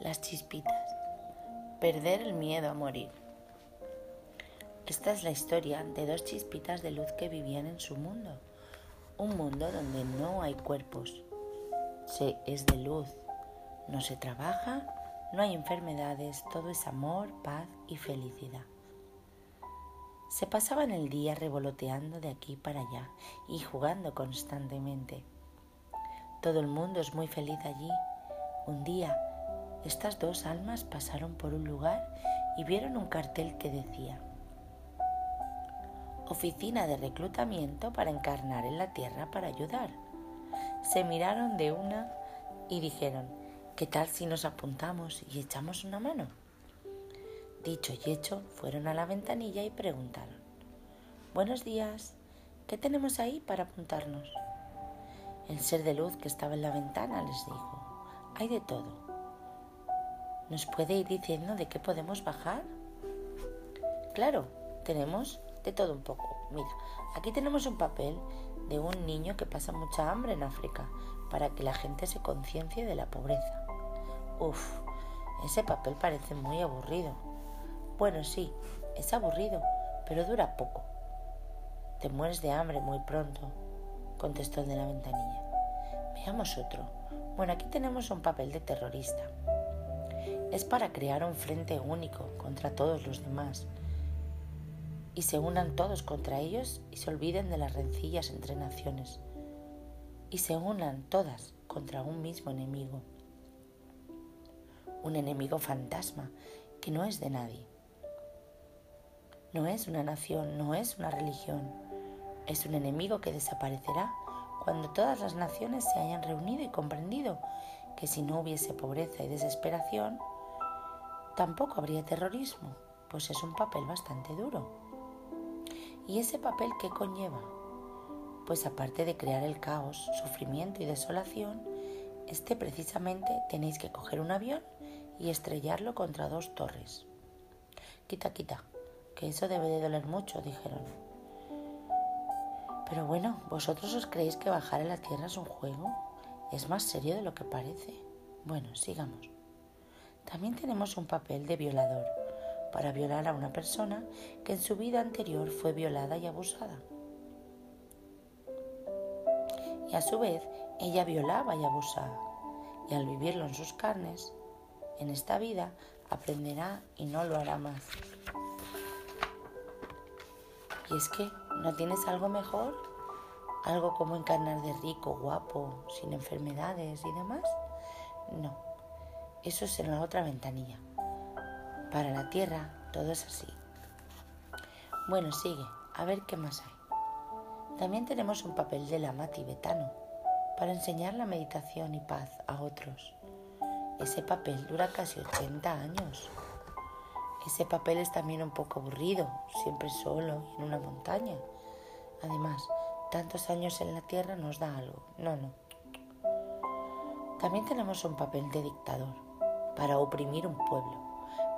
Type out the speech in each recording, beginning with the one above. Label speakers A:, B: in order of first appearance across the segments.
A: Las chispitas. Perder el miedo a morir. Esta es la historia de dos chispitas de luz que vivían en su mundo. Un mundo donde no hay cuerpos. Se es de luz. No se trabaja, no hay enfermedades, todo es amor, paz y felicidad. Se pasaban el día revoloteando de aquí para allá y jugando constantemente. Todo el mundo es muy feliz allí. Un día, estas dos almas pasaron por un lugar y vieron un cartel que decía Oficina de reclutamiento para encarnar en la tierra para ayudar. Se miraron de una y dijeron, ¿qué tal si nos apuntamos y echamos una mano? Dicho y hecho, fueron a la ventanilla y preguntaron, Buenos días, ¿qué tenemos ahí para apuntarnos? El ser de luz que estaba en la ventana les dijo, hay de todo. ¿Nos puede ir diciendo de qué podemos bajar? Claro, tenemos de todo un poco. Mira, aquí tenemos un papel de un niño que pasa mucha hambre en África para que la gente se conciencie de la pobreza. Uf, ese papel parece muy aburrido. Bueno, sí, es aburrido, pero dura poco. Te mueres de hambre muy pronto, contestó el de la ventanilla. Veamos otro. Bueno, aquí tenemos un papel de terrorista. Es para crear un frente único contra todos los demás y se unan todos contra ellos y se olviden de las rencillas entre naciones y se unan todas contra un mismo enemigo. Un enemigo fantasma que no es de nadie no es una nación, no es una religión. Es un enemigo que desaparecerá cuando todas las naciones se hayan reunido y comprendido que si no hubiese pobreza y desesperación, tampoco habría terrorismo, pues es un papel bastante duro. ¿Y ese papel qué conlleva? Pues aparte de crear el caos, sufrimiento y desolación, este precisamente tenéis que coger un avión y estrellarlo contra dos torres. Quita, quita, que eso debe de doler mucho, dijeron. Pero bueno, ¿vosotros os creéis que bajar a la tierra es un juego? Es más serio de lo que parece. Bueno, sigamos. También tenemos un papel de violador para violar a una persona que en su vida anterior fue violada y abusada. Y a su vez, ella violaba y abusaba. Y al vivirlo en sus carnes, en esta vida, aprenderá y no lo hará más. Y es que, ¿no tienes algo mejor? ¿Algo como encarnar de rico, guapo, sin enfermedades y demás? No, eso es en la otra ventanilla. Para la tierra todo es así. Bueno, sigue, a ver qué más hay. También tenemos un papel de lama tibetano para enseñar la meditación y paz a otros. Ese papel dura casi 80 años. Ese papel es también un poco aburrido, siempre solo en una montaña. Además, tantos años en la tierra nos da algo. No, no. También tenemos un papel de dictador para oprimir un pueblo,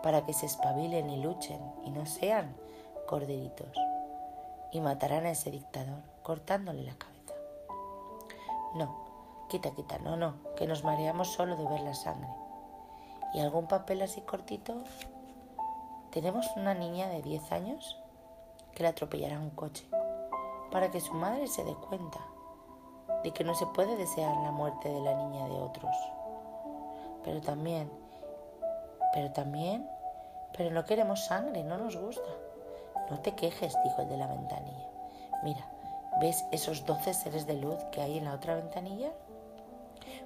A: para que se espabilen y luchen y no sean corderitos. Y matarán a ese dictador cortándole la cabeza. No, quita, quita, no, no, que nos mareamos solo de ver la sangre. ¿Y algún papel así cortito? Tenemos una niña de 10 años que la atropellará un coche para que su madre se dé cuenta de que no se puede desear la muerte de la niña de otros. Pero también, pero también, pero no queremos sangre, no nos gusta. No te quejes, dijo el de la ventanilla. Mira, ¿ves esos doce seres de luz que hay en la otra ventanilla?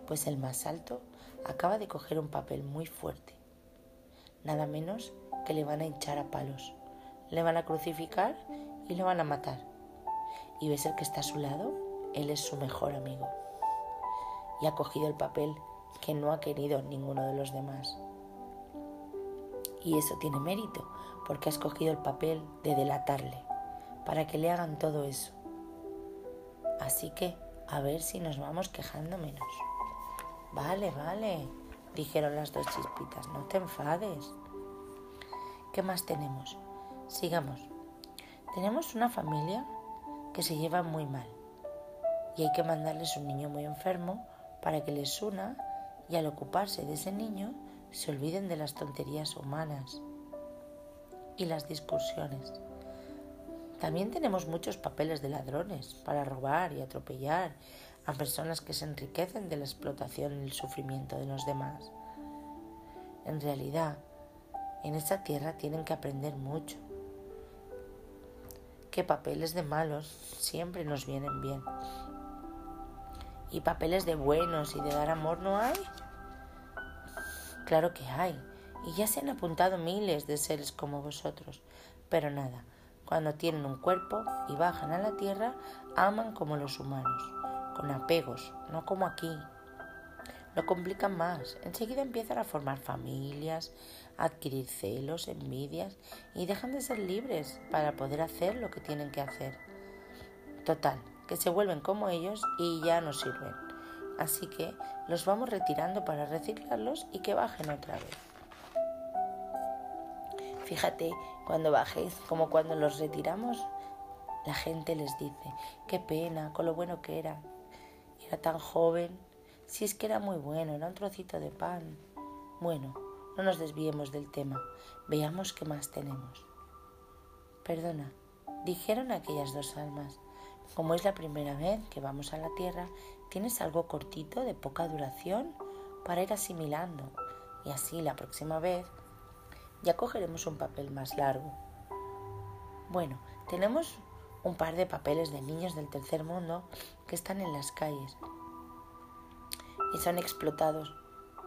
A: Pues el más alto acaba de coger un papel muy fuerte, nada menos que le van a hinchar a palos, le van a crucificar y le van a matar. Y ves el que está a su lado, él es su mejor amigo. Y ha cogido el papel que no ha querido ninguno de los demás. Y eso tiene mérito, porque has cogido el papel de delatarle, para que le hagan todo eso. Así que, a ver si nos vamos quejando menos. Vale, vale, dijeron las dos chispitas, no te enfades. ¿Qué más tenemos? Sigamos. Tenemos una familia que se lleva muy mal y hay que mandarles un niño muy enfermo para que les una y al ocuparse de ese niño se olviden de las tonterías humanas y las discusiones. También tenemos muchos papeles de ladrones para robar y atropellar a personas que se enriquecen de la explotación y el sufrimiento de los demás. En realidad, en esta tierra tienen que aprender mucho. Que papeles de malos siempre nos vienen bien. ¿Y papeles de buenos y de dar amor no hay? Claro que hay. Y ya se han apuntado miles de seres como vosotros. Pero nada, cuando tienen un cuerpo y bajan a la tierra, aman como los humanos, con apegos, no como aquí. Lo complican más. Enseguida empiezan a formar familias, adquirir celos, envidias y dejan de ser libres para poder hacer lo que tienen que hacer. Total, que se vuelven como ellos y ya no sirven. Así que los vamos retirando para reciclarlos y que bajen otra vez. Fíjate, cuando bajéis, como cuando los retiramos, la gente les dice, qué pena, con lo bueno que era. Era tan joven, si es que era muy bueno, era un trocito de pan. Bueno, no nos desviemos del tema, veamos qué más tenemos. Perdona, dijeron aquellas dos almas, como es la primera vez que vamos a la tierra, tienes algo cortito, de poca duración, para ir asimilando, y así la próxima vez ya cogeremos un papel más largo. Bueno, tenemos un par de papeles de niños del tercer mundo que están en las calles y son explotados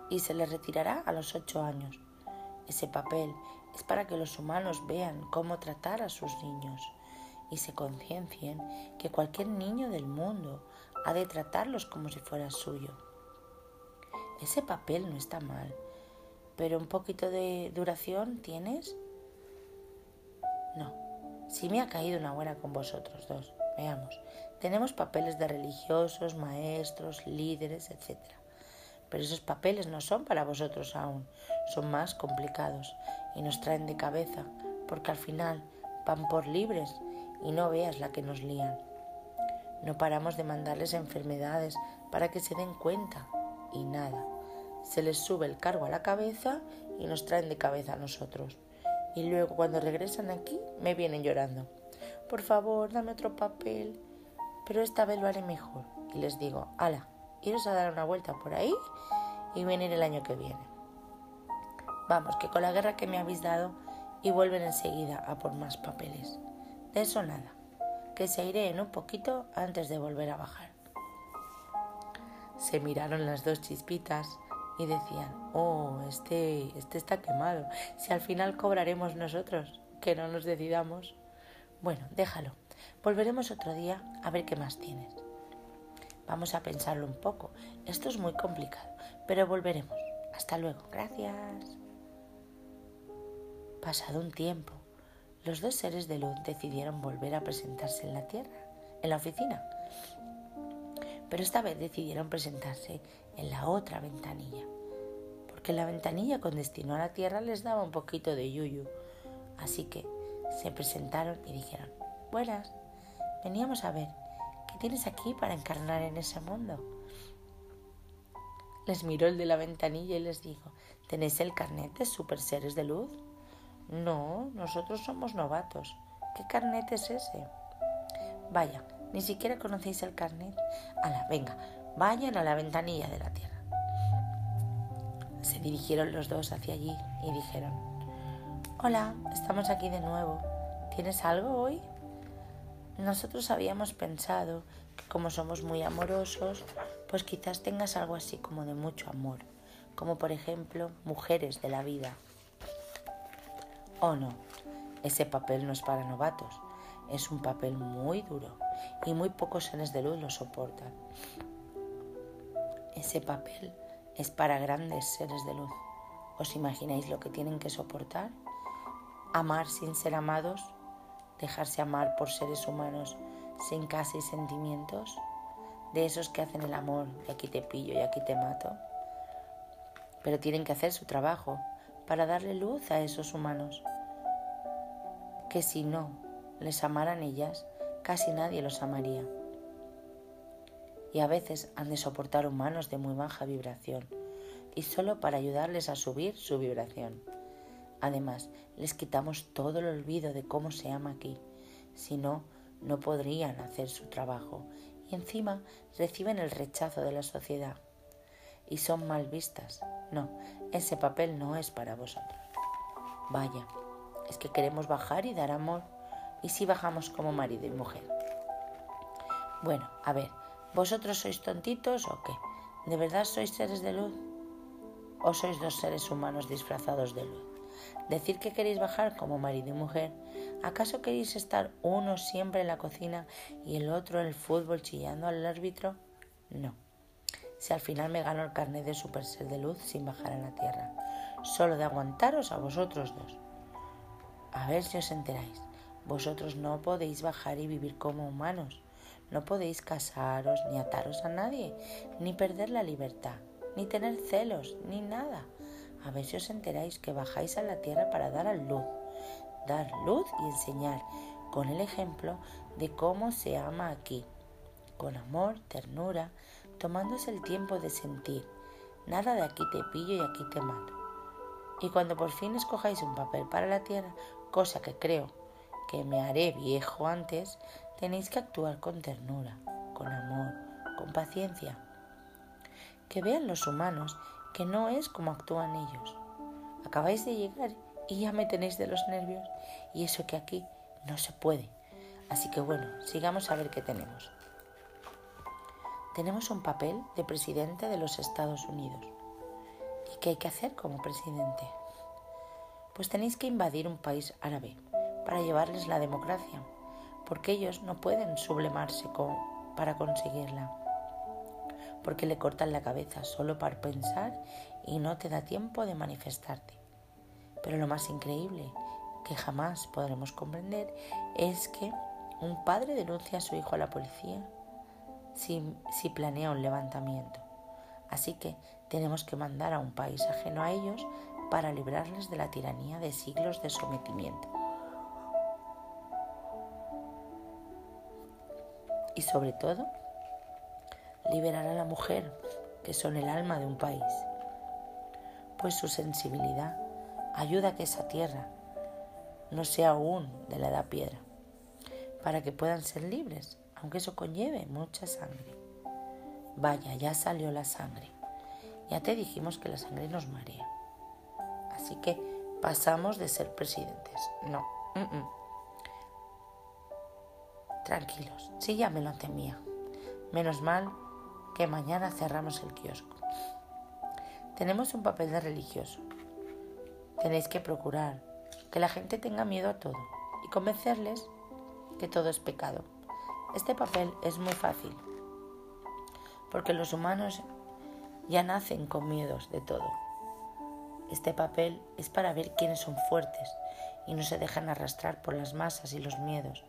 A: y se les retirará a los ocho años. Ese papel es para que los humanos vean cómo tratar a sus niños y se conciencien que cualquier niño del mundo ha de tratarlos como si fuera suyo. Ese papel no está mal, pero un poquito de duración tienes. No, sí me ha caído una buena con vosotros dos. Veamos, tenemos papeles de religiosos, maestros, líderes, etc. Pero esos papeles no son para vosotros aún, son más complicados y nos traen de cabeza, porque al final van por libres y no veas la que nos lían. No paramos de mandarles enfermedades para que se den cuenta y nada se les sube el cargo a la cabeza y nos traen de cabeza a nosotros. Y luego cuando regresan aquí me vienen llorando. Por favor, dame otro papel. Pero esta vez lo haré mejor. Y les digo, ala, iros a dar una vuelta por ahí y venir el año que viene. Vamos, que con la guerra que me habéis dado y vuelven enseguida a por más papeles. De eso nada, que se iré en un poquito antes de volver a bajar. Se miraron las dos chispitas y decían, oh, este, este está quemado, si al final cobraremos nosotros, que no nos decidamos. Bueno, déjalo, volveremos otro día a ver qué más tienes. Vamos a pensarlo un poco, esto es muy complicado, pero volveremos. Hasta luego, gracias. Pasado un tiempo, los dos seres de luz decidieron volver a presentarse en la Tierra, en la oficina. Pero esta vez decidieron presentarse en la otra ventanilla, porque la ventanilla con destino a la tierra les daba un poquito de yuyu. Así que se presentaron y dijeron, buenas, veníamos a ver, ¿qué tienes aquí para encarnar en ese mundo? Les miró el de la ventanilla y les dijo, ¿tenéis el carnet de super seres de luz? No, nosotros somos novatos. ¿Qué carnet es ese? Vaya, ni siquiera conocéis el carnet. Ala, venga, Vayan a la ventanilla de la tierra. Se dirigieron los dos hacia allí y dijeron, Hola, estamos aquí de nuevo. ¿Tienes algo hoy? Nosotros habíamos pensado que como somos muy amorosos, pues quizás tengas algo así como de mucho amor, como por ejemplo mujeres de la vida. Oh no, ese papel no es para novatos, es un papel muy duro y muy pocos seres de luz lo soportan. Ese papel es para grandes seres de luz. ¿Os imagináis lo que tienen que soportar? Amar sin ser amados, dejarse amar por seres humanos sin casa y sentimientos, de esos que hacen el amor y aquí te pillo y aquí te mato. Pero tienen que hacer su trabajo para darle luz a esos humanos, que si no les amaran ellas, casi nadie los amaría y a veces han de soportar humanos de muy baja vibración, y solo para ayudarles a subir su vibración. Además, les quitamos todo el olvido de cómo se ama aquí, si no, no podrían hacer su trabajo y encima reciben el rechazo de la sociedad y son mal vistas. No, ese papel no es para vosotros. Vaya, es que queremos bajar y dar amor. ¿Y si bajamos como marido y mujer? Bueno, a ver, ¿vosotros sois tontitos o qué? ¿De verdad sois seres de luz? ¿O sois dos seres humanos disfrazados de luz? Decir que queréis bajar como marido y mujer, ¿acaso queréis estar uno siempre en la cocina y el otro en el fútbol chillando al árbitro? No. Si al final me gano el carnet de super ser de luz sin bajar a la tierra, solo de aguantaros a vosotros dos. A ver si os enteráis. Vosotros no podéis bajar y vivir como humanos. No podéis casaros ni ataros a nadie, ni perder la libertad, ni tener celos, ni nada. A ver si os enteráis que bajáis a la tierra para dar a luz, dar luz y enseñar con el ejemplo de cómo se ama aquí, con amor, ternura, tomándose el tiempo de sentir. Nada de aquí te pillo y aquí te mato. Y cuando por fin escojáis un papel para la tierra, cosa que creo que me haré viejo antes, tenéis que actuar con ternura, con amor, con paciencia. Que vean los humanos que no es como actúan ellos. Acabáis de llegar y ya me tenéis de los nervios y eso que aquí no se puede. Así que bueno, sigamos a ver qué tenemos. Tenemos un papel de presidente de los Estados Unidos. ¿Y qué hay que hacer como presidente? Pues tenéis que invadir un país árabe para llevarles la democracia porque ellos no pueden sublemarse para conseguirla, porque le cortan la cabeza solo para pensar y no te da tiempo de manifestarte. Pero lo más increíble que jamás podremos comprender es que un padre denuncia a su hijo a la policía si, si planea un levantamiento. Así que tenemos que mandar a un país ajeno a ellos para librarles de la tiranía de siglos de sometimiento. y sobre todo liberar a la mujer, que son el alma de un país, pues su sensibilidad ayuda a que esa tierra no sea aún de la edad piedra, para que puedan ser libres, aunque eso conlleve mucha sangre. Vaya, ya salió la sangre. Ya te dijimos que la sangre nos marea. Así que pasamos de ser presidentes. No. Tranquilos, sí ya me lo temía. Menos mal que mañana cerramos el kiosco. Tenemos un papel de religioso. Tenéis que procurar que la gente tenga miedo a todo y convencerles que todo es pecado. Este papel es muy fácil, porque los humanos ya nacen con miedos de todo. Este papel es para ver quiénes son fuertes y no se dejan arrastrar por las masas y los miedos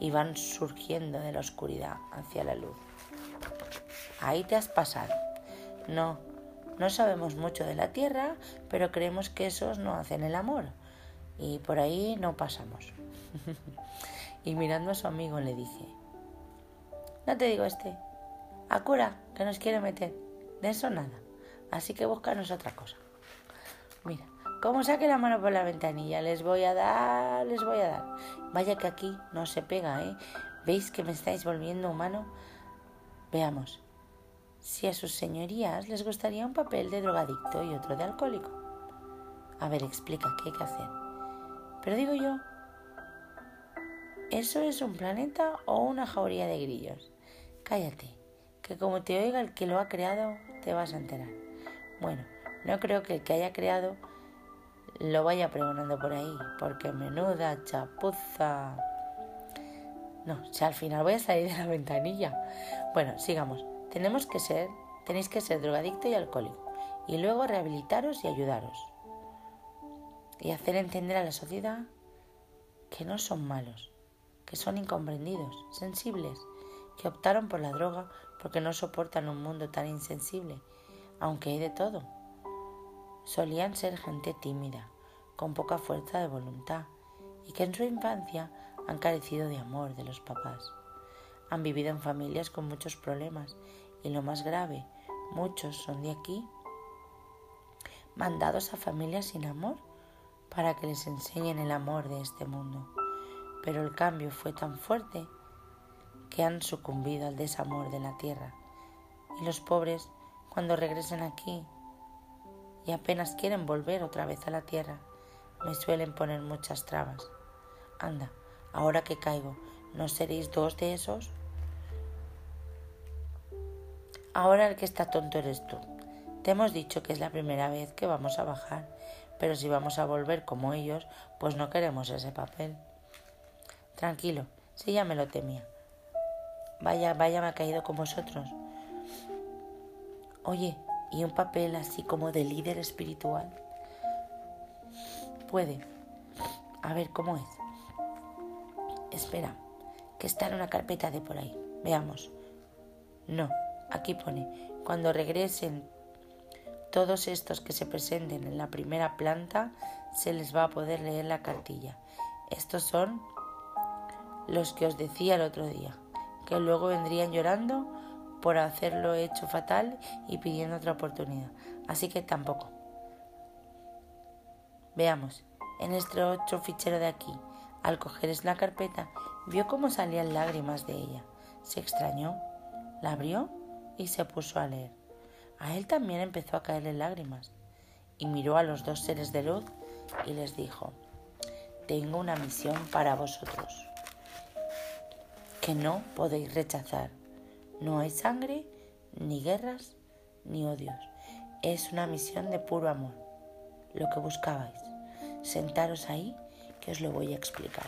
A: y van surgiendo de la oscuridad hacia la luz. Ahí te has pasado. No, no sabemos mucho de la tierra, pero creemos que esos no hacen el amor. Y por ahí no pasamos. y mirando a su amigo le dice, no te digo este, Acura, que nos quiere meter. De eso nada. Así que búscanos otra cosa. Como saque la mano por la ventanilla, les voy a dar, les voy a dar. Vaya que aquí no se pega, ¿eh? ¿Veis que me estáis volviendo humano? Veamos. Si a sus señorías les gustaría un papel de drogadicto y otro de alcohólico. A ver, explica qué hay que hacer. Pero digo yo, ¿eso es un planeta o una jauría de grillos? Cállate, que como te oiga el que lo ha creado, te vas a enterar. Bueno, no creo que el que haya creado lo vaya pregonando por ahí, porque menuda chapuza. No, si al final voy a salir de la ventanilla. Bueno, sigamos. Tenemos que ser, tenéis que ser drogadicto y alcohólico, y luego rehabilitaros y ayudaros. Y hacer entender a la sociedad que no son malos, que son incomprendidos, sensibles, que optaron por la droga porque no soportan un mundo tan insensible, aunque hay de todo solían ser gente tímida, con poca fuerza de voluntad, y que en su infancia han carecido de amor de los papás. Han vivido en familias con muchos problemas y lo más grave, muchos son de aquí mandados a familias sin amor para que les enseñen el amor de este mundo. Pero el cambio fue tan fuerte que han sucumbido al desamor de la tierra. Y los pobres, cuando regresen aquí y apenas quieren volver otra vez a la tierra, me suelen poner muchas trabas. Anda, ahora que caigo, ¿no seréis dos de esos? Ahora el que está tonto eres tú. Te hemos dicho que es la primera vez que vamos a bajar, pero si vamos a volver como ellos, pues no queremos ese papel. Tranquilo, si ya me lo temía. Vaya, vaya, me ha caído con vosotros. Oye, ¿y un papel así como de líder espiritual? Puede. A ver, ¿cómo es? Espera, que está en una carpeta de por ahí. Veamos. No, aquí pone, cuando regresen todos estos que se presenten en la primera planta, se les va a poder leer la cartilla. Estos son los que os decía el otro día, que luego vendrían llorando por hacerlo hecho fatal y pidiendo otra oportunidad. Así que tampoco. Veamos, en este otro fichero de aquí, al coger la carpeta, vio cómo salían lágrimas de ella. Se extrañó, la abrió y se puso a leer. A él también empezó a caerle lágrimas y miró a los dos seres de luz y les dijo, tengo una misión para vosotros que no podéis rechazar. No hay sangre, ni guerras, ni odios. Es una misión de puro amor, lo que buscabais. Sentaros ahí que os lo voy a explicar.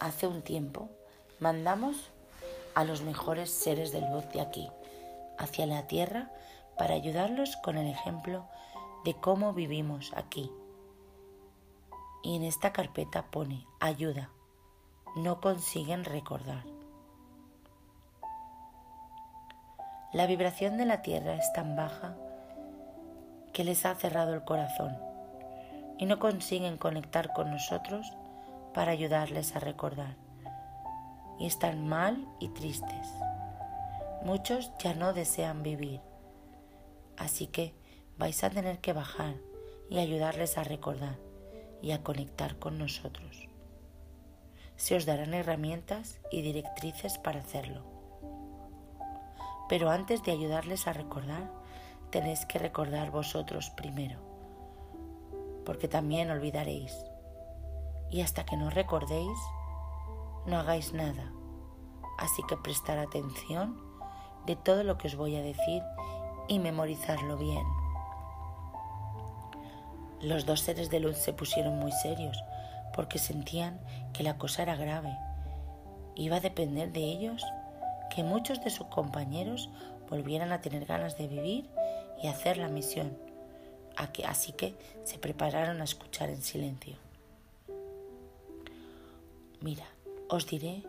A: Hace un tiempo mandamos a los mejores seres de luz de aquí, hacia la tierra, para ayudarlos con el ejemplo de cómo vivimos aquí. Y en esta carpeta pone ayuda. No consiguen recordar. La vibración de la tierra es tan baja que les ha cerrado el corazón y no consiguen conectar con nosotros para ayudarles a recordar y están mal y tristes. Muchos ya no desean vivir, así que vais a tener que bajar y ayudarles a recordar y a conectar con nosotros. Se os darán herramientas y directrices para hacerlo. Pero antes de ayudarles a recordar, tenéis que recordar vosotros primero, porque también olvidaréis. Y hasta que no recordéis, no hagáis nada. Así que prestar atención de todo lo que os voy a decir y memorizarlo bien. Los dos seres de luz se pusieron muy serios porque sentían que la cosa era grave. Iba a depender de ellos que muchos de sus compañeros volvieran a tener ganas de vivir y hacer la misión. Así que se prepararon a escuchar en silencio. Mira, os diré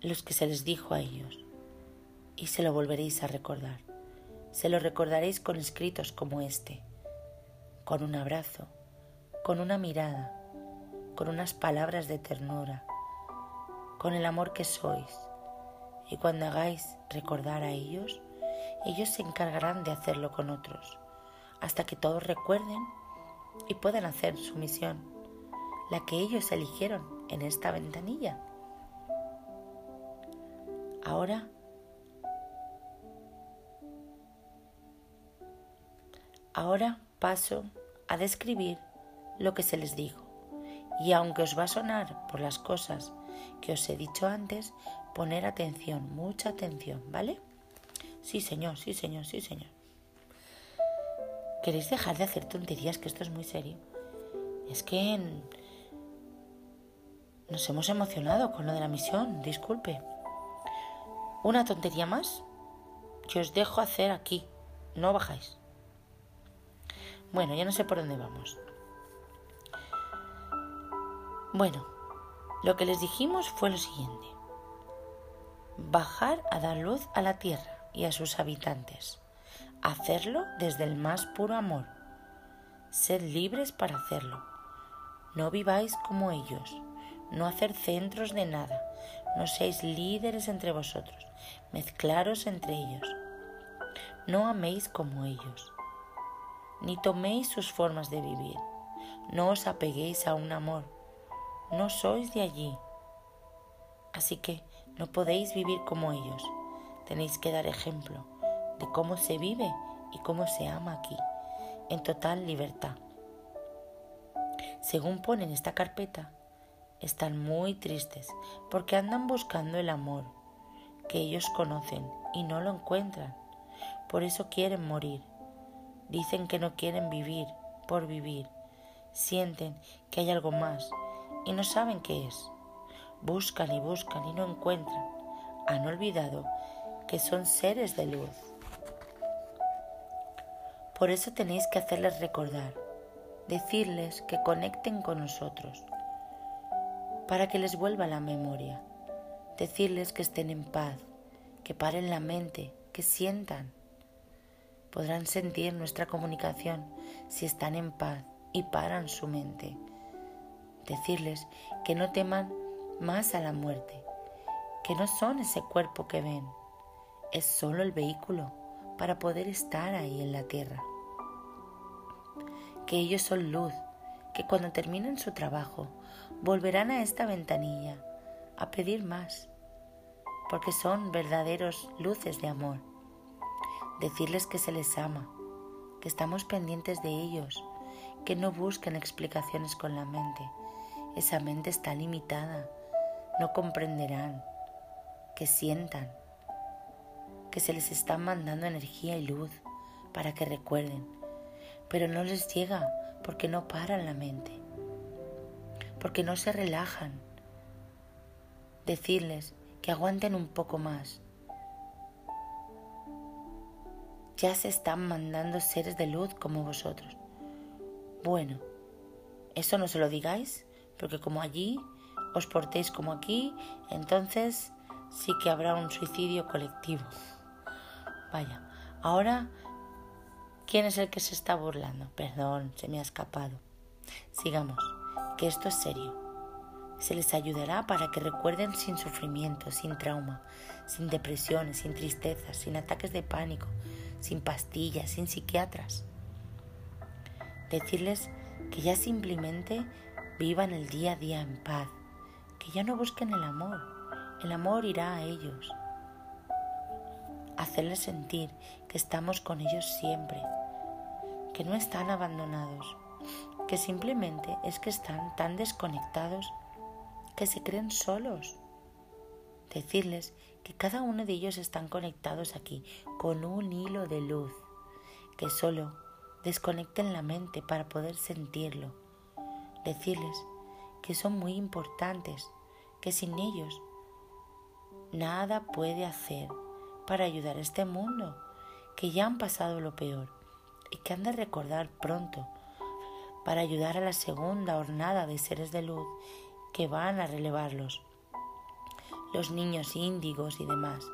A: los que se les dijo a ellos, y se lo volveréis a recordar. Se lo recordaréis con escritos como este, con un abrazo, con una mirada, con unas palabras de ternura, con el amor que sois. Y cuando hagáis recordar a ellos, ellos se encargarán de hacerlo con otros, hasta que todos recuerden y puedan hacer su misión la que ellos eligieron en esta ventanilla. Ahora Ahora paso a describir lo que se les dijo. Y aunque os va a sonar por las cosas que os he dicho antes, poner atención, mucha atención, ¿vale? Sí, señor, sí, señor, sí, señor. ¿Queréis dejar de hacer tonterías? Que esto es muy serio. Es que nos hemos emocionado con lo de la misión, disculpe. ¿Una tontería más? Que os dejo hacer aquí. No bajáis. Bueno, ya no sé por dónde vamos. Bueno, lo que les dijimos fue lo siguiente. Bajar a dar luz a la tierra y a sus habitantes. Hacerlo desde el más puro amor. Ser libres para hacerlo. No viváis como ellos no hacer centros de nada, no seáis líderes entre vosotros, mezclaros entre ellos. no améis como ellos, ni toméis sus formas de vivir, no os apeguéis a un amor, no sois de allí. Así que no podéis vivir como ellos, tenéis que dar ejemplo de cómo se vive y cómo se ama aquí, en total libertad. Según ponen esta carpeta, están muy tristes porque andan buscando el amor que ellos conocen y no lo encuentran. Por eso quieren morir. Dicen que no quieren vivir por vivir. Sienten que hay algo más y no saben qué es. Buscan y buscan y no encuentran. Han olvidado que son seres de luz. Por eso tenéis que hacerles recordar, decirles que conecten con nosotros, para que les vuelva la memoria, decirles que estén en paz, que paren la mente, que sientan. Podrán sentir nuestra comunicación si están en paz y paran su mente. Decirles que no teman más a la muerte, que no son ese cuerpo que ven, es solo el vehículo para poder estar ahí en la tierra. Que ellos son luz, que cuando terminen su trabajo volverán a esta ventanilla a pedir más, porque son verdaderos luces de amor. Decirles que se les ama, que estamos pendientes de ellos, que no busquen explicaciones con la mente. Esa mente está limitada, no comprenderán, que sientan, que se les está mandando energía y luz para que recuerden, pero no les llega porque no paran la mente, porque no se relajan. Decirles que aguanten un poco más. Ya se están mandando seres de luz como vosotros. Bueno, eso no se lo digáis, porque como allí os portéis como aquí, entonces sí que habrá un suicidio colectivo. Vaya, ahora, ¿quién es el que se está burlando? Perdón, se me ha escapado. Sigamos, que esto es serio. Se les ayudará para que recuerden sin sufrimiento, sin trauma, sin depresiones, sin tristezas, sin ataques de pánico, sin pastillas, sin psiquiatras. Decirles que ya simplemente vivan el día a día en paz, que ya no busquen el amor, el amor irá a ellos. Hacerles sentir que estamos con ellos siempre, que no están abandonados, que simplemente es que están tan desconectados que se creen solos. Decirles que cada uno de ellos están conectados aquí con un hilo de luz, que solo desconecten la mente para poder sentirlo. Decirles que son muy importantes, que sin ellos nada puede hacer para ayudar a este mundo, que ya han pasado lo peor y que han de recordar pronto para ayudar a la segunda hornada de seres de luz que van a relevarlos, los niños índigos y demás,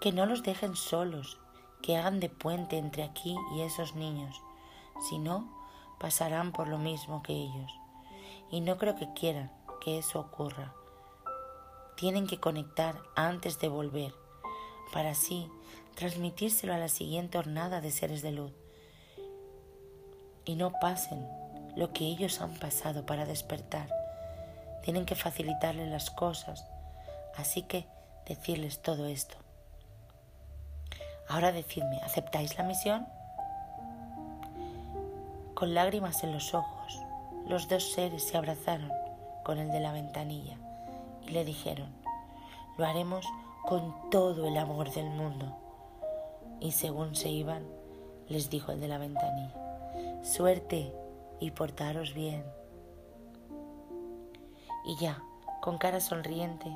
A: que no los dejen solos, que hagan de puente entre aquí y esos niños, si no, pasarán por lo mismo que ellos. Y no creo que quieran que eso ocurra. Tienen que conectar antes de volver, para así transmitírselo a la siguiente hornada de seres de luz. Y no pasen lo que ellos han pasado para despertar tienen que facilitarles las cosas, así que decirles todo esto. Ahora decidme, ¿aceptáis la misión? Con lágrimas en los ojos, los dos seres se abrazaron con el de la ventanilla y le dijeron, lo haremos con todo el amor del mundo. Y según se iban, les dijo el de la ventanilla, suerte y portaros bien y ya, con cara sonriente,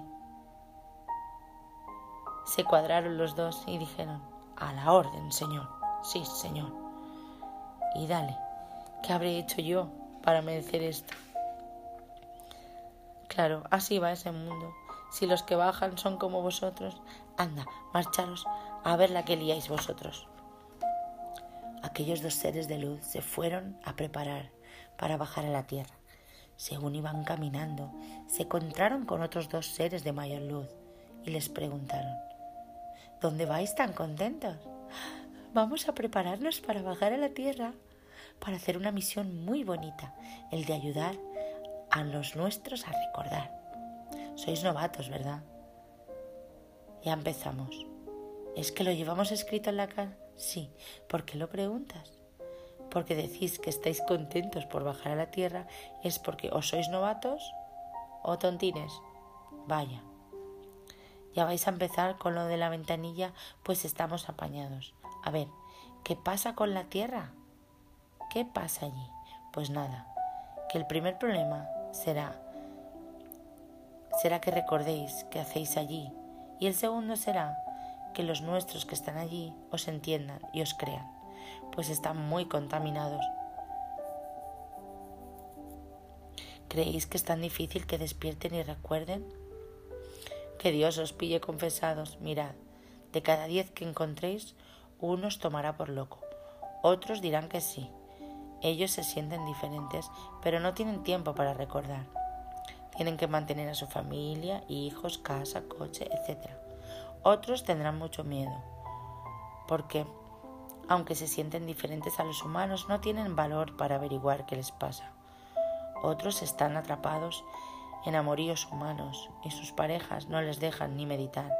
A: se cuadraron los dos y dijeron, a la orden, Señor. Sí, Señor. Y dale, ¿qué habré hecho yo para merecer esto? Claro, así va ese mundo. Si los que bajan son como vosotros, anda, marcharos a ver la que liáis vosotros. Aquellos dos seres de luz se fueron a preparar para bajar a la tierra. Según iban caminando, se encontraron con otros dos seres de mayor luz y les preguntaron, ¿Dónde vais tan contentos? vamos a prepararnos para bajar a la Tierra para hacer una misión muy bonita, el de ayudar a los nuestros a recordar. Sois novatos, ¿verdad? Ya empezamos. ¿Es que lo llevamos escrito en la cara? Sí. ¿Por qué lo preguntas? Porque decís que estáis contentos por bajar a la tierra, es porque o sois novatos o tontines. Vaya. Ya vais a empezar con lo de la ventanilla, pues estamos apañados. A ver, ¿qué pasa con la tierra? ¿Qué pasa allí? Pues nada, que el primer problema será será que recordéis que hacéis allí y el segundo será que los nuestros que están allí os entiendan y os crean, pues están muy contaminados. ¿Creéis que es tan difícil que despierten y recuerden? Que Dios os pille confesados. Mirad, de cada diez que encontréis, uno os tomará por loco, otros dirán que sí, ellos se sienten diferentes, pero no tienen tiempo para recordar. Tienen que mantener a su familia, hijos, casa, coche, etc. Otros tendrán mucho miedo, porque, aunque se sienten diferentes a los humanos, no tienen valor para averiguar qué les pasa. Otros están atrapados en amoríos humanos y sus parejas no les dejan ni meditar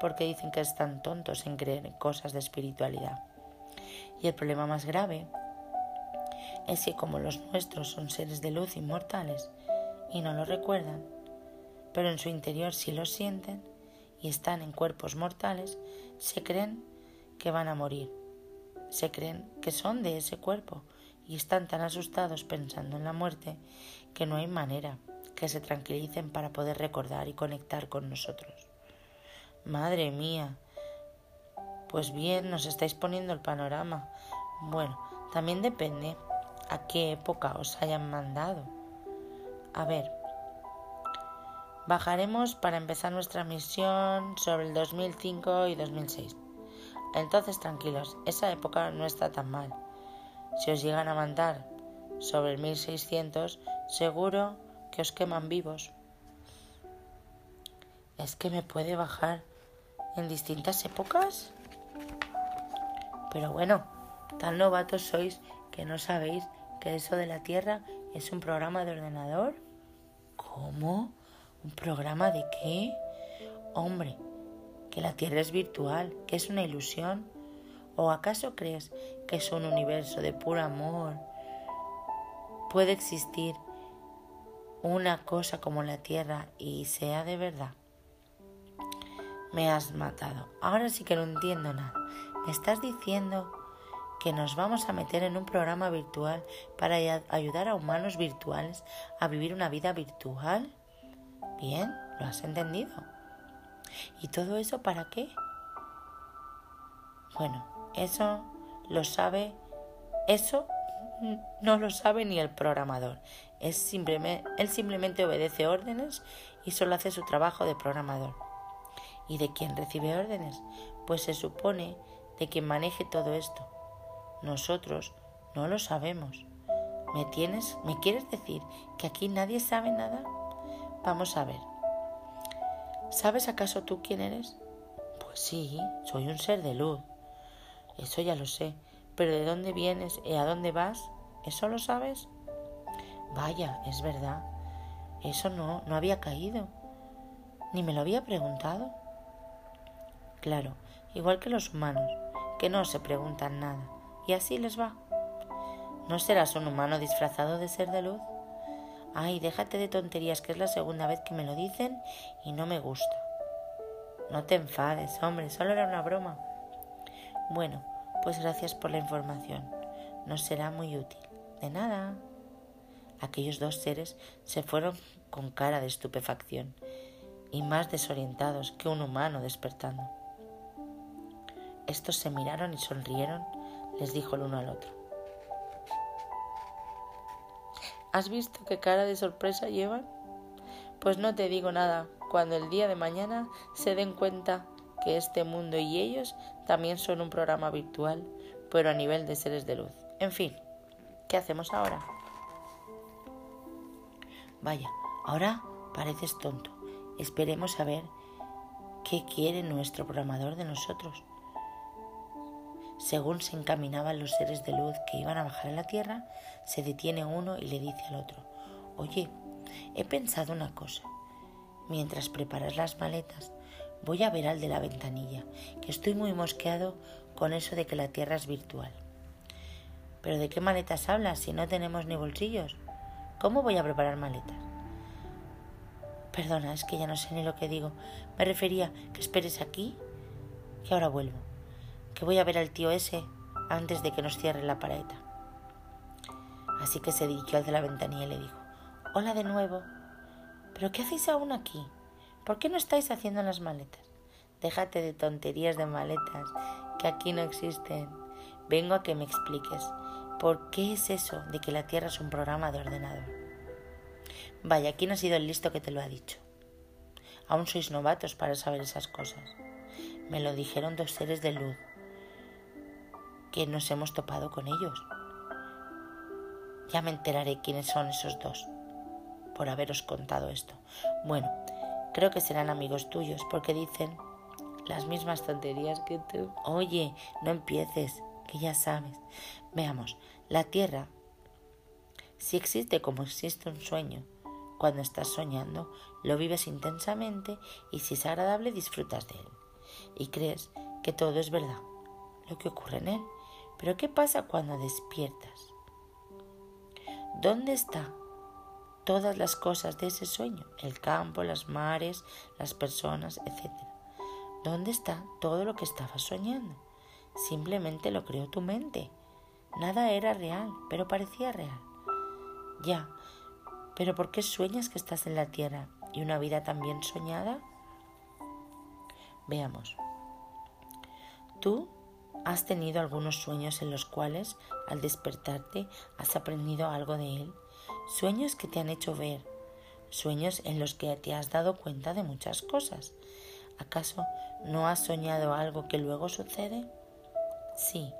A: porque dicen que están tontos en creer en cosas de espiritualidad. Y el problema más grave es que como los nuestros son seres de luz inmortales y no lo recuerdan, pero en su interior sí lo sienten y están en cuerpos mortales, se creen que van a morir, se creen que son de ese cuerpo y están tan asustados pensando en la muerte que no hay manera que se tranquilicen para poder recordar y conectar con nosotros. Madre mía, pues bien, nos estáis poniendo el panorama. Bueno, también depende a qué época os hayan mandado. A ver, bajaremos para empezar nuestra misión sobre el 2005 y 2006. Entonces tranquilos, esa época no está tan mal. Si os llegan a mandar sobre el 1600, seguro que os queman vivos. ¿Es que me puede bajar en distintas épocas? Pero bueno, tan novatos sois que no sabéis que eso de la Tierra es un programa de ordenador. ¿Cómo? ¿Un programa de qué? Hombre, que la Tierra es virtual, que es una ilusión. ¿O acaso crees que es un universo de puro amor? Puede existir una cosa como la Tierra y sea de verdad. Me has matado. Ahora sí que no entiendo nada. Me estás diciendo que nos vamos a meter en un programa virtual para ayudar a humanos virtuales a vivir una vida virtual. Bien, ¿lo has entendido? ¿Y todo eso para qué? Bueno, eso lo sabe, eso no lo sabe ni el programador. Es simplemente, él simplemente obedece órdenes y solo hace su trabajo de programador. ¿Y de quién recibe órdenes? Pues se supone de quien maneje todo esto. Nosotros no lo sabemos. ¿Me tienes? ¿Me quieres decir que aquí nadie sabe nada? Vamos a ver. ¿Sabes acaso tú quién eres? Pues sí, soy un ser de luz. Eso ya lo sé. Pero ¿de dónde vienes y a dónde vas? ¿Eso lo sabes? Vaya, es verdad. Eso no, no había caído. Ni me lo había preguntado. Claro, igual que los humanos, que no se preguntan nada. Y así les va. ¿No serás un humano disfrazado de ser de luz? Ay, déjate de tonterías, que es la segunda vez que me lo dicen y no me gusta. No te enfades, hombre, solo era una broma. Bueno, pues gracias por la información. Nos será muy útil. De nada. Aquellos dos seres se fueron con cara de estupefacción y más desorientados que un humano despertando. Estos se miraron y sonrieron les dijo el uno al otro. ¿Has visto qué cara de sorpresa llevan? Pues no te digo nada cuando el día de mañana se den cuenta que este mundo y ellos también son un programa virtual, pero a nivel de seres de luz. En fin, ¿qué hacemos ahora? Vaya, ahora pareces tonto. Esperemos a ver qué quiere nuestro programador de nosotros. Según se encaminaban los seres de luz que iban a bajar a la tierra, se detiene uno y le dice al otro, Oye, he pensado una cosa. Mientras preparas las maletas, voy a ver al de la ventanilla, que estoy muy mosqueado con eso de que la tierra es virtual. ¿Pero de qué maletas hablas si no tenemos ni bolsillos? ¿Cómo voy a preparar maletas? Perdona, es que ya no sé ni lo que digo. Me refería que esperes aquí, que ahora vuelvo, que voy a ver al tío ese antes de que nos cierre la paleta. Así que se dirigió de la ventanilla y le dijo, Hola de nuevo. ¿Pero qué hacéis aún aquí? ¿Por qué no estáis haciendo las maletas? Déjate de tonterías de maletas, que aquí no existen. Vengo a que me expliques por qué es eso de que la Tierra es un programa de ordenador. Vaya, ¿quién ha sido el listo que te lo ha dicho? Aún sois novatos para saber esas cosas. Me lo dijeron dos seres de luz, que nos hemos topado con ellos. Ya me enteraré quiénes son esos dos por haberos contado esto. Bueno, creo que serán amigos tuyos porque dicen las mismas tonterías que tú. Oye, no empieces, que ya sabes. Veamos, la Tierra, si existe como existe un sueño, cuando estás soñando, lo vives intensamente y si es agradable disfrutas de él. Y crees que todo es verdad, lo que ocurre en él. Pero ¿qué pasa cuando despiertas? ¿Dónde está todas las cosas de ese sueño, el campo, las mares, las personas, etc. ¿Dónde está todo lo que estabas soñando? Simplemente lo creó tu mente. Nada era real, pero parecía real. Ya, pero ¿por qué sueñas que estás en la tierra y una vida también soñada? Veamos. Tú has tenido algunos sueños en los cuales, al despertarte, has aprendido algo de él sueños que te han hecho ver, sueños en los que te has dado cuenta de muchas cosas. ¿Acaso no has soñado algo que luego sucede? Sí,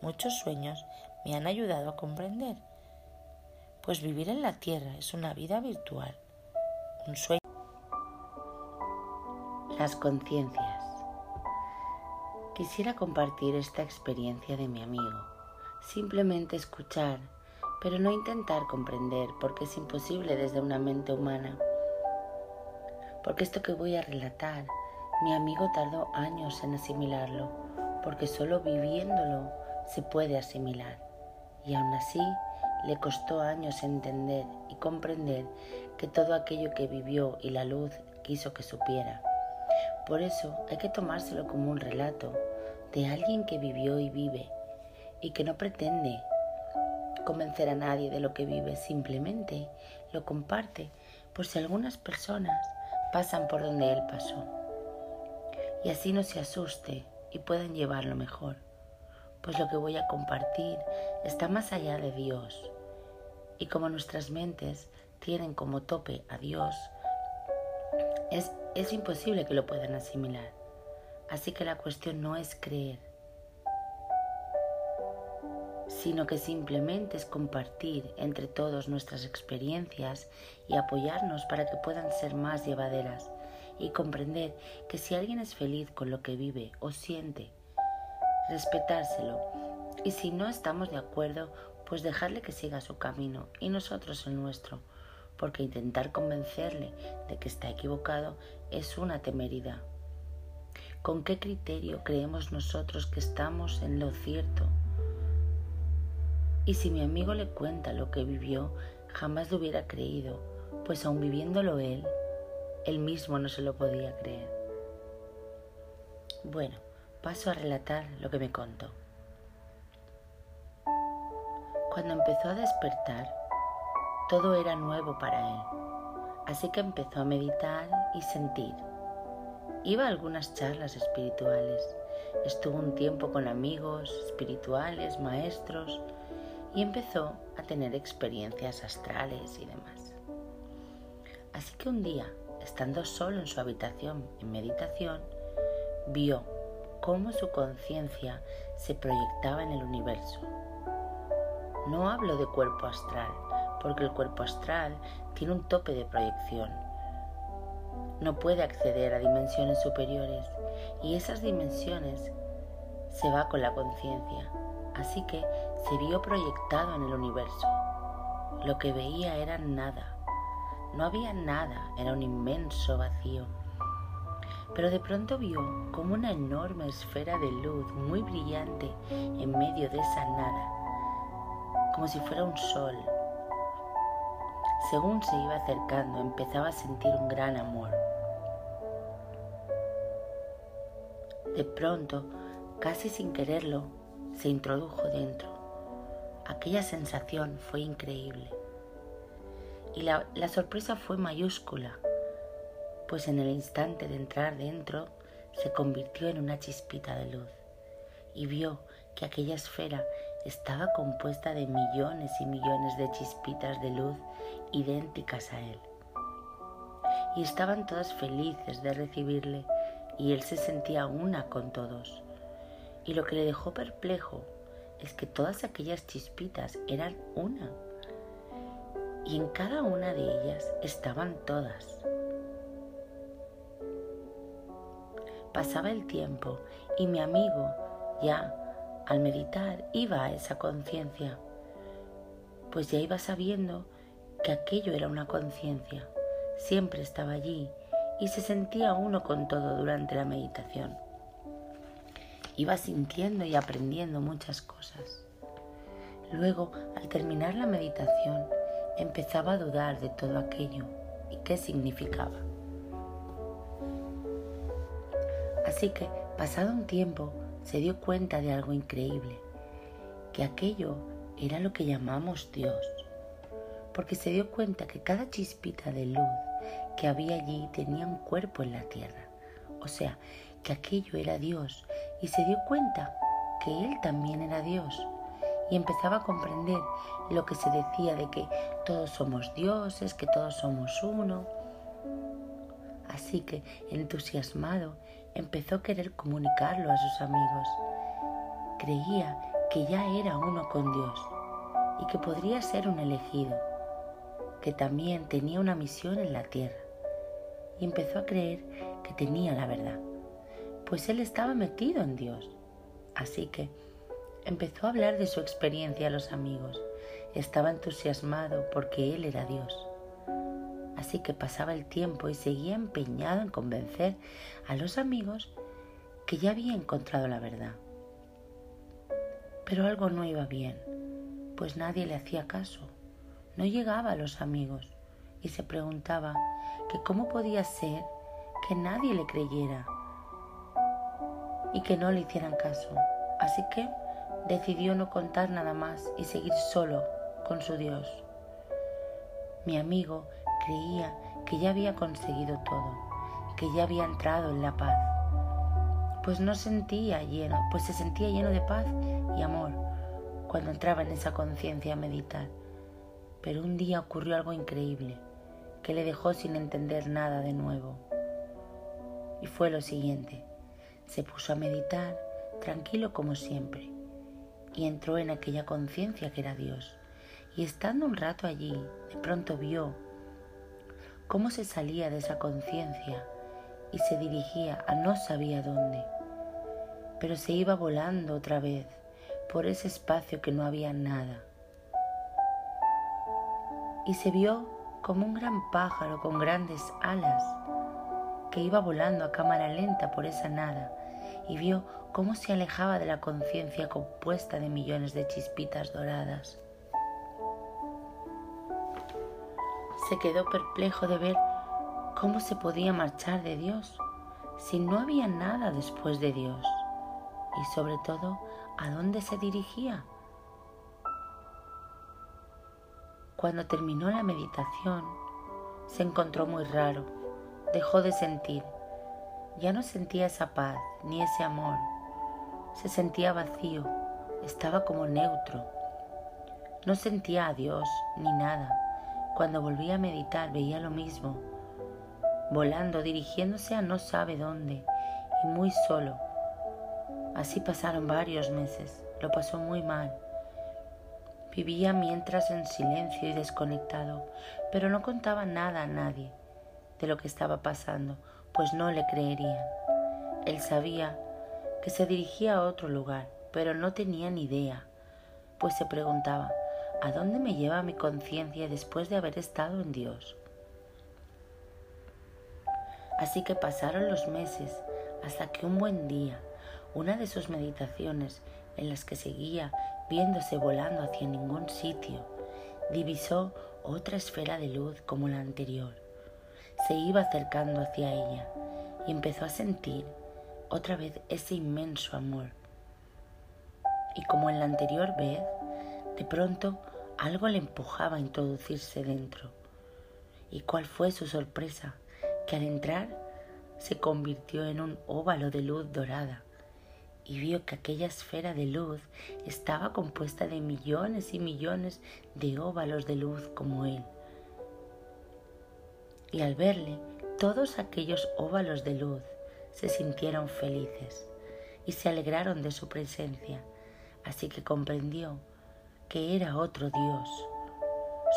A: muchos sueños me han ayudado a comprender. Pues vivir en la Tierra es una vida virtual, un sueño. Las conciencias. Quisiera compartir esta experiencia de mi amigo. Simplemente escuchar pero no intentar comprender porque es imposible desde una mente humana. Porque esto que voy a relatar, mi amigo tardó años en asimilarlo, porque solo viviéndolo se puede asimilar. Y aún así le costó años entender y comprender que todo aquello que vivió y la luz quiso que supiera. Por eso hay que tomárselo como un relato de alguien que vivió y vive y que no pretende convencer a nadie de lo que vive, simplemente lo comparte por si algunas personas pasan por donde él pasó. Y así no se asuste y puedan llevarlo mejor, pues lo que voy a compartir está más allá de Dios. Y como nuestras mentes tienen como tope a Dios, es, es imposible que lo puedan asimilar. Así que la cuestión no es creer, sino que simplemente es compartir entre todos nuestras experiencias y apoyarnos para que puedan ser más llevaderas y comprender que si alguien es feliz con lo que vive o siente, respetárselo y si no estamos de acuerdo, pues dejarle que siga su camino y nosotros el nuestro, porque intentar convencerle de que está equivocado es una temeridad. ¿Con qué criterio creemos nosotros que estamos en lo cierto? Y si mi amigo le cuenta lo que vivió, jamás lo hubiera creído, pues aun viviéndolo él, él mismo no se lo podía creer. Bueno, paso a relatar lo que me contó. Cuando empezó a despertar, todo era nuevo para él, así que empezó a meditar y sentir. Iba a algunas charlas espirituales, estuvo un tiempo con amigos espirituales, maestros, y empezó a tener experiencias astrales y demás. Así que un día, estando solo en su habitación en meditación, vio cómo su conciencia se proyectaba en el universo. No hablo de cuerpo astral, porque el cuerpo astral tiene un tope de proyección. No puede acceder a dimensiones superiores y esas dimensiones se va con la conciencia, así que se vio proyectado en el universo. Lo que veía era nada, no había nada, era un inmenso vacío. Pero de pronto vio como una enorme esfera de luz muy brillante en medio de esa nada, como si fuera un sol. Según se iba acercando, empezaba a sentir un gran amor. De pronto, casi sin quererlo, se introdujo dentro. Aquella sensación fue increíble. Y la, sorpresa fue mayúscula, pues en el instante de entrar dentro se convirtió en una chispita de luz y vio que aquella esfera estaba compuesta de millones y millones de chispitas de luz idénticas a él. Y estaban todas felices de recibirle y él se sentía una con todos. Y lo que le dejó perplejo es que todas aquellas chispitas eran una. Y en cada una de ellas estaban todas. Pasaba el tiempo y mi amigo ya al meditar iba a esa conciencia, pues ya iba sabiendo que aquello era una conciencia, siempre estaba allí y se sentía uno con todo durante la meditación. Iba sintiendo y aprendiendo muchas cosas. Luego, al terminar la meditación, empezaba a dudar de todo aquello y qué significaba. Así que, pasado un tiempo, se dio cuenta de algo increíble, que aquello era lo que llamamos Dios, porque se dio cuenta que cada chispita de luz que había allí tenía un cuerpo en la tierra, o sea, que aquello era Dios, y se dio cuenta que Él también era Dios, y empezaba a comprender lo que se decía de que todos somos dioses, que todos somos uno. Así que, entusiasmado, empezó a querer comunicarlo a sus amigos. Creía que ya era uno con Dios y que podría ser un elegido, que también tenía una misión en la tierra y empezó a creer que tenía la verdad, pues él estaba metido en Dios. Así que empezó a hablar de su experiencia a los amigos. Estaba entusiasmado porque él era Dios. Así que pasaba el tiempo y seguía empeñado en convencer a los amigos que ya había encontrado la verdad. Pero algo no iba bien, pues nadie le hacía caso. No llegaba a los amigos y se preguntaba que cómo podía ser que nadie le creyera y que no le hicieran caso. Así que decidió no contar nada más y seguir solo con su Dios. Mi amigo creía que ya había conseguido todo, que ya había entrado en la paz, pues no sentía lleno, pues se sentía lleno de paz y amor cuando entraba en esa conciencia a meditar. Pero un día ocurrió algo increíble que le dejó sin entender nada de nuevo. Y fue lo siguiente. Se puso a meditar, tranquilo como siempre, y entró en aquella conciencia que era Dios. Y estando un rato allí, de pronto vio cómo se salía de esa conciencia y se dirigía a no sabía dónde, pero se iba volando otra vez por ese espacio que no había nada. Y se vio como un gran pájaro con grandes alas que iba volando a cámara lenta por esa nada y vio cómo se alejaba de la conciencia compuesta de millones de chispitas doradas. Se quedó perplejo de ver cómo se podía marchar de Dios si no había nada después de Dios y sobre todo a dónde se dirigía. Cuando terminó la meditación, se encontró muy raro, dejó de sentir, ya no sentía esa paz ni ese amor, se sentía vacío, estaba como neutro, no sentía a Dios ni nada. Cuando volvía a meditar veía lo mismo, volando, dirigiéndose a no sabe dónde y muy solo. Así pasaron varios meses, lo pasó muy mal Vivía mientras en silencio y desconectado, pero no contaba nada a nadie de lo que estaba pasando, pues no le creerían. Él sabía que se dirigía a otro lugar, pero no tenía ni idea, pues se preguntaba, ¿a dónde me lleva mi conciencia después de haber estado en Dios? Así que pasaron los meses hasta que un buen día, una de sus meditaciones en las que seguía viéndose volando hacia ningún sitio, divisó otra esfera de luz como la anterior. Se iba acercando hacia ella y empezó a sentir otra vez ese inmenso amor. Y como en la anterior vez, de pronto algo le empujaba a introducirse dentro. ¿Y cuál fue su sorpresa? Que al entrar se convirtió en un óvalo de luz dorada y vio que aquella esfera de luz estaba compuesta de millones y millones de óvalos de luz como él. Y al verle, todos aquellos óvalos de luz se sintieron felices y se alegraron de su presencia, así que comprendió que era otro Dios,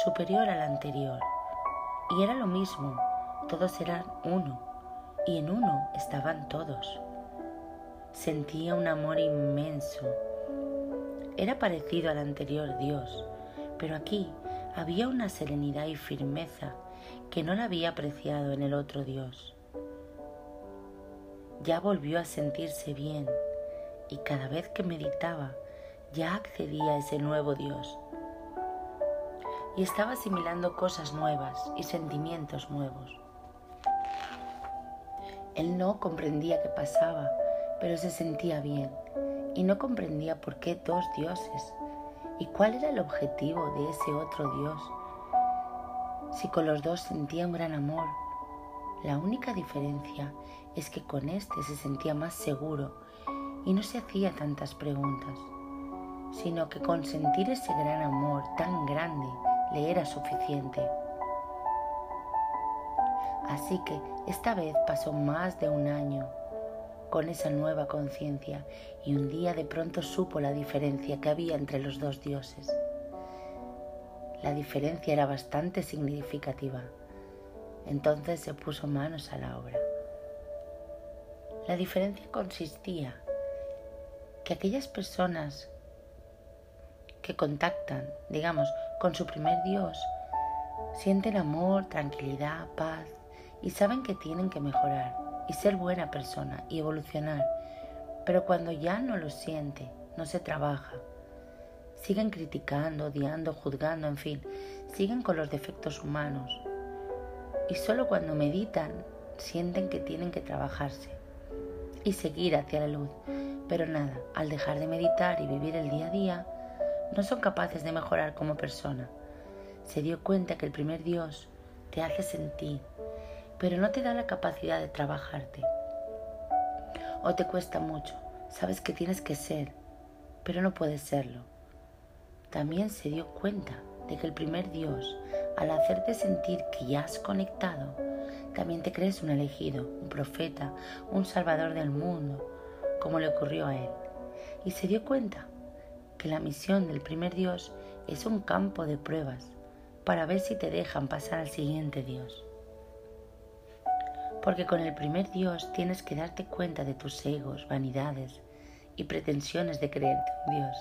A: superior al anterior, y era lo mismo, todos eran uno, y en uno estaban todos. Sentía un amor inmenso. Era parecido al anterior Dios, pero aquí había una serenidad y firmeza que no la había apreciado en el otro Dios. Ya volvió a sentirse bien y cada vez que meditaba ya accedía a ese nuevo Dios. Y estaba asimilando cosas nuevas y sentimientos nuevos. Él no comprendía qué pasaba, pero se sentía bien y no comprendía por qué dos dioses y cuál era el objetivo de ese otro Dios. Si con los dos sentía un gran amor, la única diferencia es que con este se sentía más seguro y no se hacía tantas preguntas, sino que con sentir ese gran amor tan grande le era suficiente. Así que esta vez pasó más de un año con esa nueva conciencia y un día de pronto supo la diferencia que había entre los dos dioses. La diferencia era bastante significativa. Entonces se puso manos a la obra. La diferencia consistía que aquellas personas que contactan, digamos, con su primer Dios, sienten amor, tranquilidad, paz y saben que tienen que mejorar y ser buena persona y evolucionar. Pero cuando ya no lo siente, no se trabaja. Siguen criticando, odiando, juzgando, en fin, siguen con los defectos humanos. Y solo cuando meditan sienten que tienen que trabajarse y seguir hacia la luz. Pero nada, al dejar de meditar y vivir el día a día, no son capaces de mejorar como persona. Se dio cuenta que el primer Dios te hace sentir, pero no te da la capacidad de trabajarte. O te cuesta mucho, sabes que tienes que ser, pero no puedes serlo. También se dio cuenta de que el primer Dios, al hacerte sentir que ya has conectado, también te crees un elegido, un profeta, un salvador del mundo, como le ocurrió a él. Y se dio cuenta que la misión del primer Dios es un campo de pruebas para ver si te dejan pasar al siguiente Dios porque con el primer Dios tienes que darte cuenta de tus egos, vanidades y pretensiones de creerte un Dios.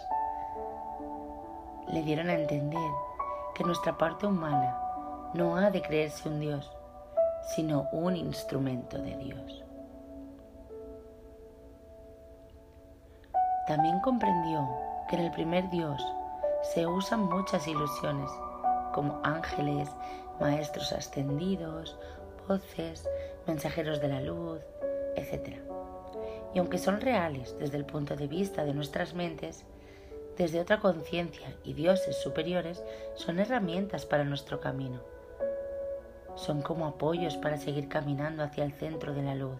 A: Le dieron a entender que nuestra parte humana no ha de creerse un Dios, sino un instrumento de Dios. También comprendió que en el primer Dios se usan muchas ilusiones, como ángeles, maestros ascendidos, voces, mensajeros de la luz, etc. Y aunque son reales desde el punto de vista de nuestras mentes, desde otra conciencia y dioses superiores son herramientas para nuestro camino. Son como apoyos para seguir caminando hacia el centro de la luz.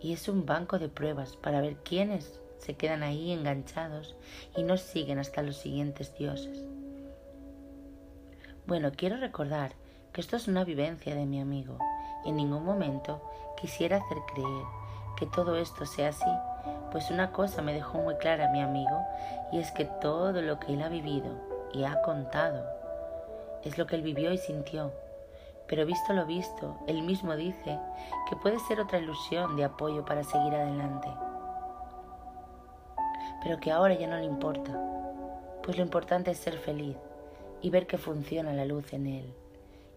A: Y es un banco de pruebas para ver quiénes se quedan ahí enganchados y no siguen hasta los siguientes dioses. Bueno, quiero recordar que esto es una vivencia de mi amigo en ningún momento quisiera hacer creer que todo esto sea así, pues una cosa me dejó muy clara mi amigo, y es que todo lo que él ha vivido y ha contado es lo que él vivió y sintió, Pero visto lo visto, él mismo dice que puede ser otra ilusión de apoyo para seguir adelante. Pero que ahora ya no le importa, pues lo importante es ser feliz y ver que funciona la luz en él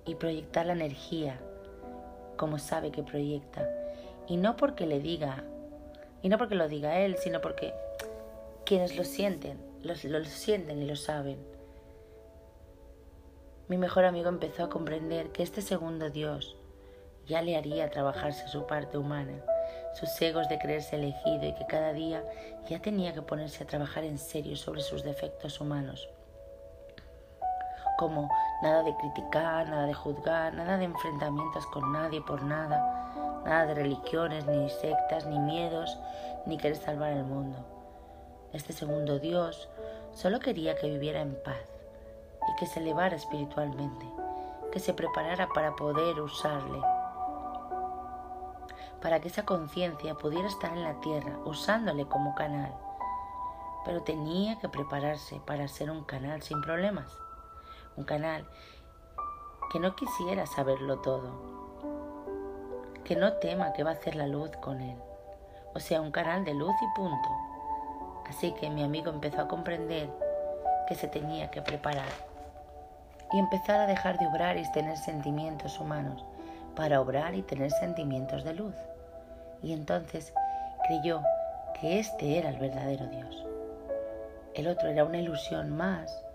A: y proyectar la energía como sabe que proyecta y no porque le diga y no porque lo diga él, sino porque quienes lo sienten, lo, lo sienten y lo saben. Mi mejor amigo empezó a comprender que este segundo Dios ya le haría trabajarse su parte humana, sus egos de creerse elegido y que cada día ya tenía que ponerse a trabajar en serio sobre sus defectos humanos. Como nada de criticar, nada de juzgar, nada de enfrentamientos con nadie por nada, nada de religiones, ni sectas, ni miedos, ni querer salvar el mundo. Este segundo Dios solo quería que viviera en paz y que se elevara espiritualmente, que se preparara para poder usarle, para que esa conciencia pudiera estar en la tierra usándole como canal. Pero tenía que prepararse para ser un canal sin problemas, un canal que no quisiera saberlo todo, que no tema que va a hacer la luz con él, o sea, un canal de luz y punto. Así que mi amigo empezó a comprender que se tenía que preparar y empezar a dejar de obrar y tener sentimientos humanos para obrar y tener sentimientos de luz. Y entonces creyó que este era el verdadero Dios. El otro era una ilusión más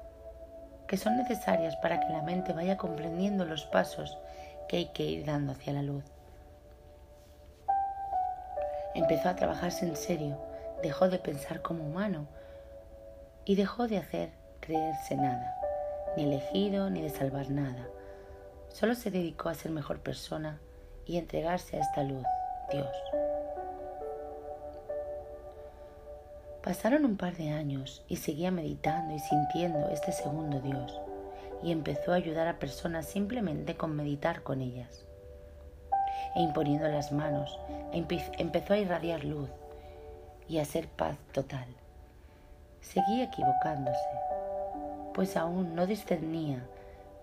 A: que son necesarias para que la mente vaya comprendiendo los pasos que hay que ir dando hacia la luz. Empezó a trabajarse en serio, dejó de pensar como humano y dejó de hacer creerse nada, ni elegido ni de salvar nada. Solo se dedicó a ser mejor persona y entregarse a esta luz, Dios. Pasaron un par de años y seguía meditando y sintiendo este segundo Dios y empezó a ayudar a personas simplemente con meditar con ellas. E imponiendo las manos, empezó a irradiar luz y a ser paz total. Seguía equivocándose, pues aún no discernía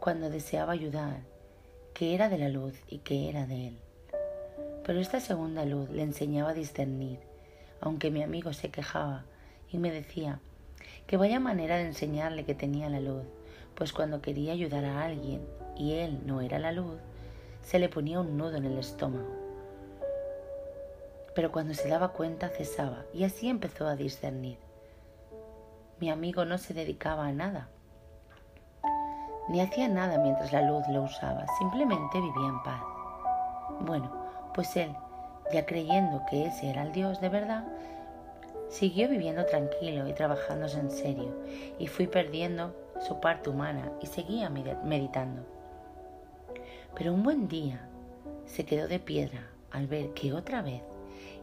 A: cuando deseaba ayudar que era de la luz y que era de él. Pero esta segunda luz le enseñaba a discernir, aunque mi amigo se quejaba y me decía que vaya manera de enseñarle que tenía la luz, pues cuando quería ayudar a alguien y él no era la luz, se le ponía un nudo en el estómago. Pero cuando se daba cuenta cesaba y así empezó a discernir. Mi amigo no se dedicaba a nada, ni hacía nada mientras la luz lo usaba, simplemente vivía en paz. Bueno, pues él, ya creyendo que ese era el Dios de verdad, siguió viviendo tranquilo y trabajándose en serio, y fui perdiendo su parte humana y seguía meditando. Pero un buen día se quedó de piedra al ver que otra vez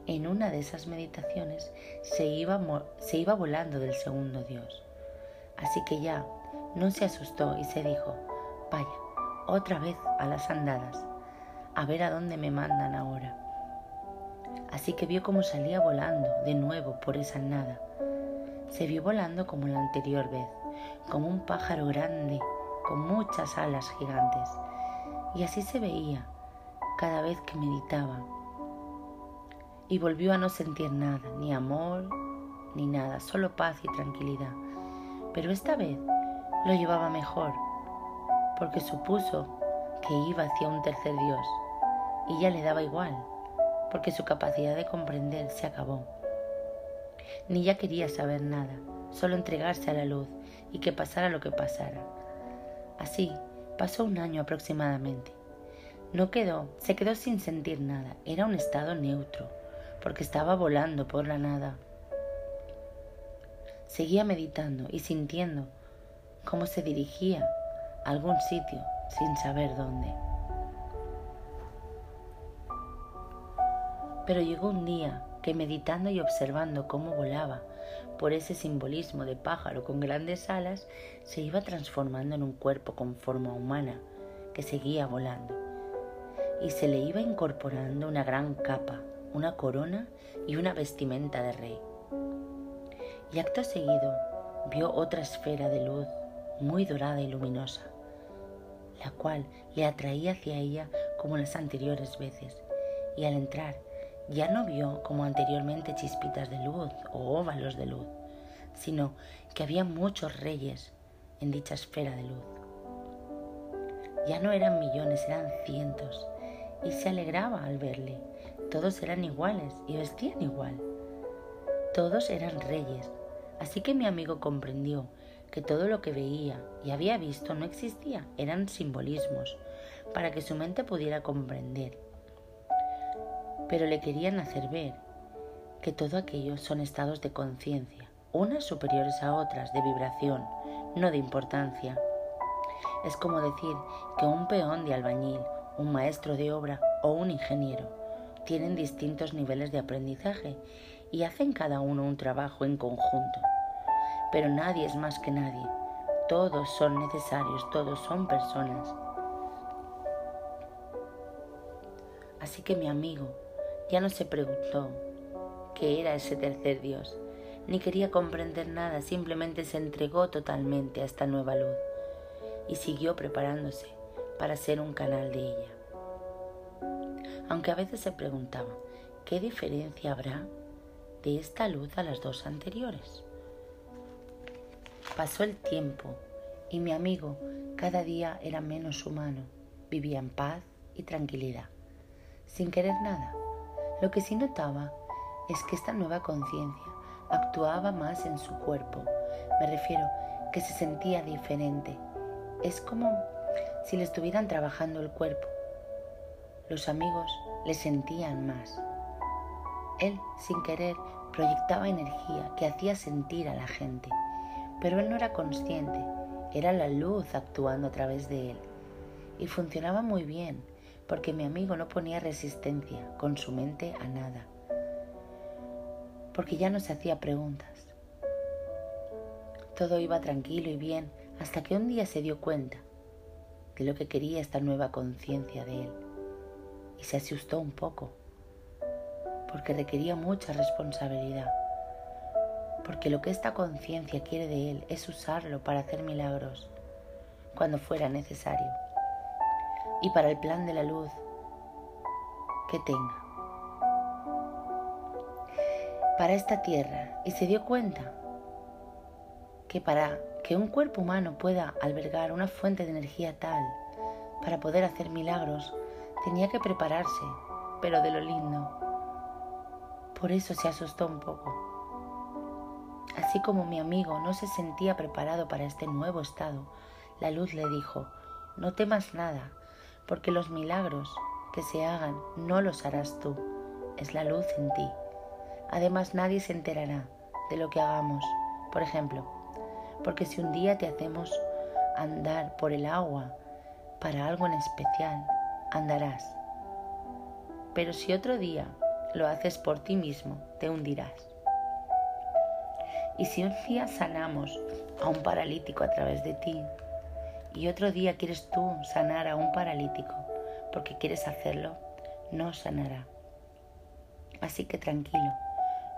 A: en una de esas meditaciones se iba, se iba volando del segundo Dios. Así que ya no se asustó y se dijo, vaya, otra vez a las andadas, a ver a dónde me mandan ahora. Así que vio cómo salía volando de nuevo por esa nada. Se vio volando como la anterior vez, como un pájaro grande, con muchas alas gigantes. Y así se veía cada vez que meditaba. Y volvió a no sentir nada, ni amor, ni nada, solo paz y tranquilidad. Pero esta vez lo llevaba mejor, porque supuso que iba hacia un tercer Dios, y ya le daba igual, porque su capacidad de comprender se acabó. Ni ya quería saber nada, solo entregarse a la luz y que pasara lo que pasara. Así pasó un año aproximadamente. No quedó, se quedó sin sentir nada, era un estado neutro, porque estaba volando por la nada. Seguía meditando y sintiendo cómo se dirigía a algún sitio sin saber dónde. Pero llegó un día que meditando y observando cómo volaba por ese simbolismo de pájaro con grandes alas, se iba transformando en un cuerpo con forma humana que seguía volando. Y se le iba incorporando una gran capa, una corona y una vestimenta de rey. Y acto seguido vio otra esfera de luz muy dorada y luminosa. la cual le atraía hacia ella como las anteriores veces, y al entrar ya no vio como anteriormente chispitas de luz o óvalos de luz, sino que había muchos reyes en dicha esfera de luz. Ya no eran millones, eran cientos, y se alegraba al verle. Todos eran iguales y vestían igual. Todos eran reyes, así que mi amigo comprendió que todo lo que veía y había visto no existía, eran simbolismos, para que su mente pudiera comprender. Pero le querían hacer ver que todo aquello son estados de conciencia, unas superiores a otras, de vibración, no de importancia. Es como decir que un peón de albañil, un maestro de obra o un ingeniero tienen distintos niveles de aprendizaje y hacen cada uno un trabajo en conjunto. Pero nadie es más que nadie. Todos son necesarios, todos son personas. Así que mi amigo ya no se preguntó qué era ese tercer Dios, ni quería comprender nada, simplemente se entregó totalmente a esta nueva luz y siguió preparándose para ser un canal de ella. Aunque a veces se preguntaba, ¿qué diferencia habrá de esta luz a las dos anteriores? Pasó el tiempo y mi amigo cada día era menos humano, vivía en paz y tranquilidad, sin querer nada. Lo que sí notaba es que esta nueva conciencia actuaba más en su cuerpo. Me refiero que se sentía diferente. Es como si le estuvieran trabajando el cuerpo. Los amigos le sentían más. Él, sin querer, proyectaba energía que hacía sentir a la gente, pero él no era consciente, era la luz actuando a través de él. Y funcionaba muy bien, porque mi amigo no ponía resistencia con su mente a nada, porque ya no se hacía preguntas. Todo iba tranquilo y bien hasta que un día se dio cuenta de lo que quería esta nueva conciencia de él y se asustó un poco porque requería mucha responsabilidad, porque lo que esta conciencia quiere de él es usarlo para hacer milagros cuando fuera necesario y para el plan de la luz que tenga para esta tierra y se dio cuenta que para que un cuerpo humano pueda albergar una fuente de energía tal para poder hacer milagros, tenía que prepararse, pero de lo lindo. Por eso se asustó un poco. Así como mi amigo no se sentía preparado para este nuevo estado, la luz le dijo, no temas nada, porque los milagros que se hagan no los harás tú, es la luz en ti. Además nadie se enterará de lo que hagamos. Por ejemplo, porque si un día te hacemos andar por el agua para algo en especial, andarás. Pero si otro día lo haces por ti mismo, te hundirás. Y si un día sanamos a un paralítico a través de ti, y otro día quieres tú sanar a un paralítico porque quieres hacerlo, no sanará. Así que tranquilo,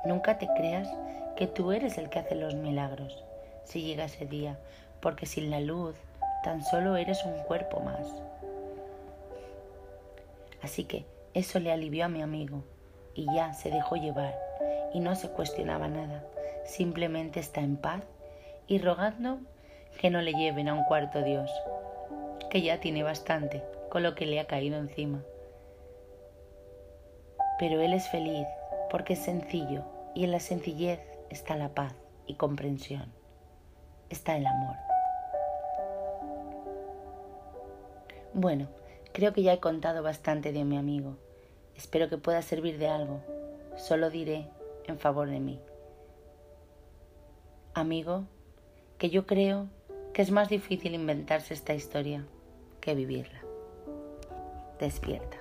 A: nunca te creas que tú eres el que hace los milagros si llega ese día, porque sin la luz tan solo eres un cuerpo más. Así que eso le alivió a mi amigo y ya se dejó llevar y no se cuestionaba nada, simplemente está en paz y rogando que no le lleven a un cuarto Dios, que ya tiene bastante con lo que le ha caído encima. Pero él es feliz porque es sencillo y en la sencillez está la paz y comprensión está el amor. Bueno, creo que ya he contado bastante de mi amigo. Espero que pueda servir de algo. Solo diré en favor de mí. Amigo, que yo creo es más difícil inventarse esta historia que vivirla. Despierta.